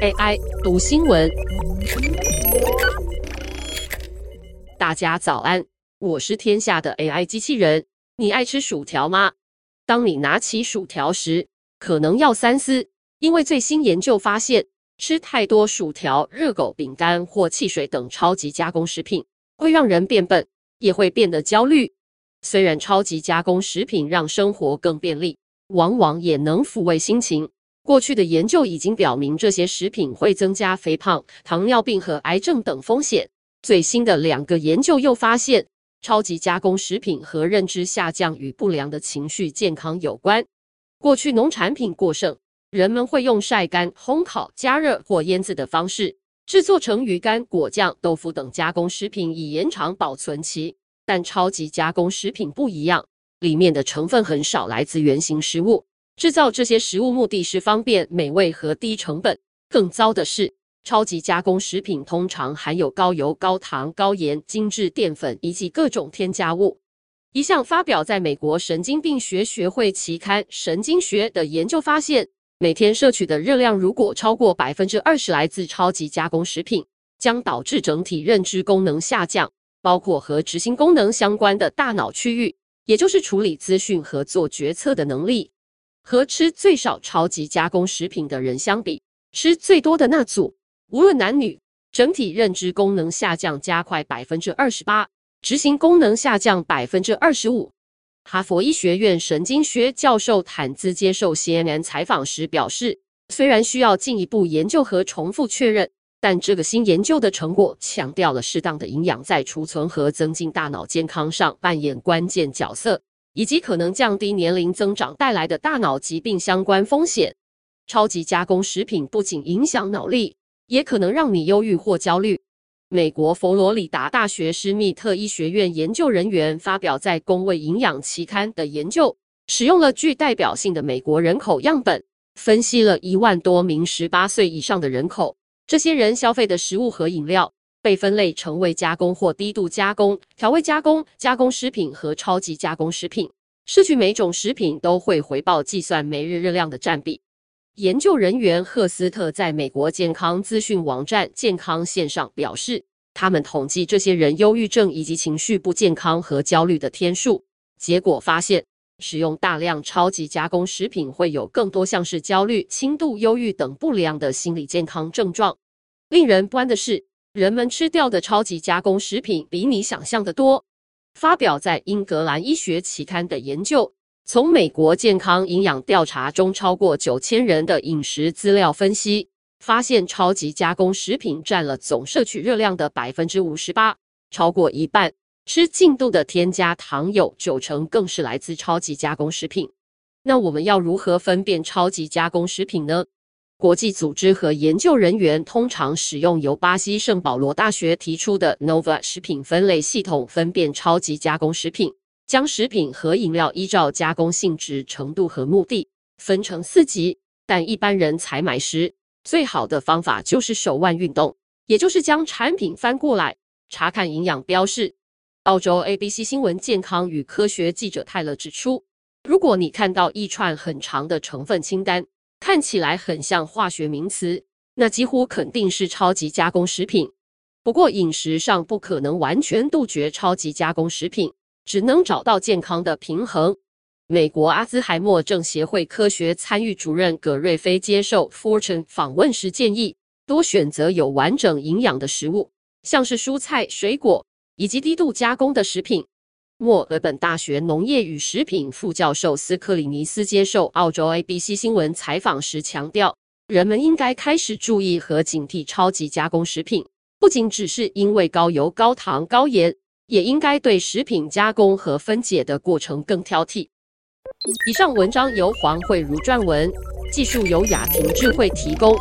AI 读新闻，大家早安，我是天下的 AI 机器人。你爱吃薯条吗？当你拿起薯条时，可能要三思，因为最新研究发现，吃太多薯条、热狗、饼干或汽水等超级加工食品，会让人变笨，也会变得焦虑。虽然超级加工食品让生活更便利，往往也能抚慰心情。过去的研究已经表明，这些食品会增加肥胖、糖尿病和癌症等风险。最新的两个研究又发现，超级加工食品和认知下降与不良的情绪健康有关。过去农产品过剩，人们会用晒干、烘烤、加热或腌制的方式制作成鱼干、果酱、豆腐等加工食品，以延长保存期。但超级加工食品不一样，里面的成分很少来自原型食物。制造这些食物目的是方便、美味和低成本。更糟的是，超级加工食品通常含有高油、高糖、高盐、精致淀粉以及各种添加物。一项发表在美国神经病学学会期刊《神经学》的研究发现，每天摄取的热量如果超过百分之二十来自超级加工食品，将导致整体认知功能下降，包括和执行功能相关的大脑区域，也就是处理资讯和做决策的能力。和吃最少超级加工食品的人相比，吃最多的那组，无论男女，整体认知功能下降加快百分之二十八，执行功能下降百分之二十五。哈佛医学院神经学教授坦兹接受 CNN 采访时表示，虽然需要进一步研究和重复确认，但这个新研究的成果强调了适当的营养在储存和增进大脑健康上扮演关键角色。以及可能降低年龄增长带来的大脑疾病相关风险。超级加工食品不仅影响脑力，也可能让你忧郁或焦虑。美国佛罗里达大学施密特医学院研究人员发表在《公卫营养》期刊的研究，使用了具代表性的美国人口样本，分析了一万多名十八岁以上的人口，这些人消费的食物和饮料。被分类成为加工或低度加工、调味加工、加工食品和超级加工食品。失去每种食品都会回报计算每日热量的占比。研究人员赫斯特在美国健康资讯网站健康线上表示，他们统计这些人忧郁症以及情绪不健康和焦虑的天数，结果发现，使用大量超级加工食品会有更多像是焦虑、轻度忧郁等不良的心理健康症状。令人不安的是，人们吃掉的超级加工食品比你想象的多。发表在《英格兰医学期刊》的研究，从美国健康营养调查中超过九千人的饮食资料分析，发现超级加工食品占了总摄取热量的百分之五十八，超过一半。吃进度的添加糖有九成更是来自超级加工食品。那我们要如何分辨超级加工食品呢？国际组织和研究人员通常使用由巴西圣保罗大学提出的 NOVA 食品分类系统分辨超级加工食品，将食品和饮料依照加工性质、程度和目的分成四级。但一般人采买时，最好的方法就是手腕运动，也就是将产品翻过来查看营养标示。澳洲 ABC 新闻健康与科学记者泰勒指出，如果你看到一串很长的成分清单，看起来很像化学名词，那几乎肯定是超级加工食品。不过饮食上不可能完全杜绝超级加工食品，只能找到健康的平衡。美国阿兹海默症协会科学参与主任葛瑞菲接受 Fortune 访问时建议，多选择有完整营养的食物，像是蔬菜、水果以及低度加工的食品。墨尔本大学农业与食品副教授斯克里尼斯接受澳洲 ABC 新闻采访时强调，人们应该开始注意和警惕超级加工食品，不仅只是因为高油、高糖、高盐，也应该对食品加工和分解的过程更挑剔。以上文章由黄慧如撰文，技术由雅婷智慧提供。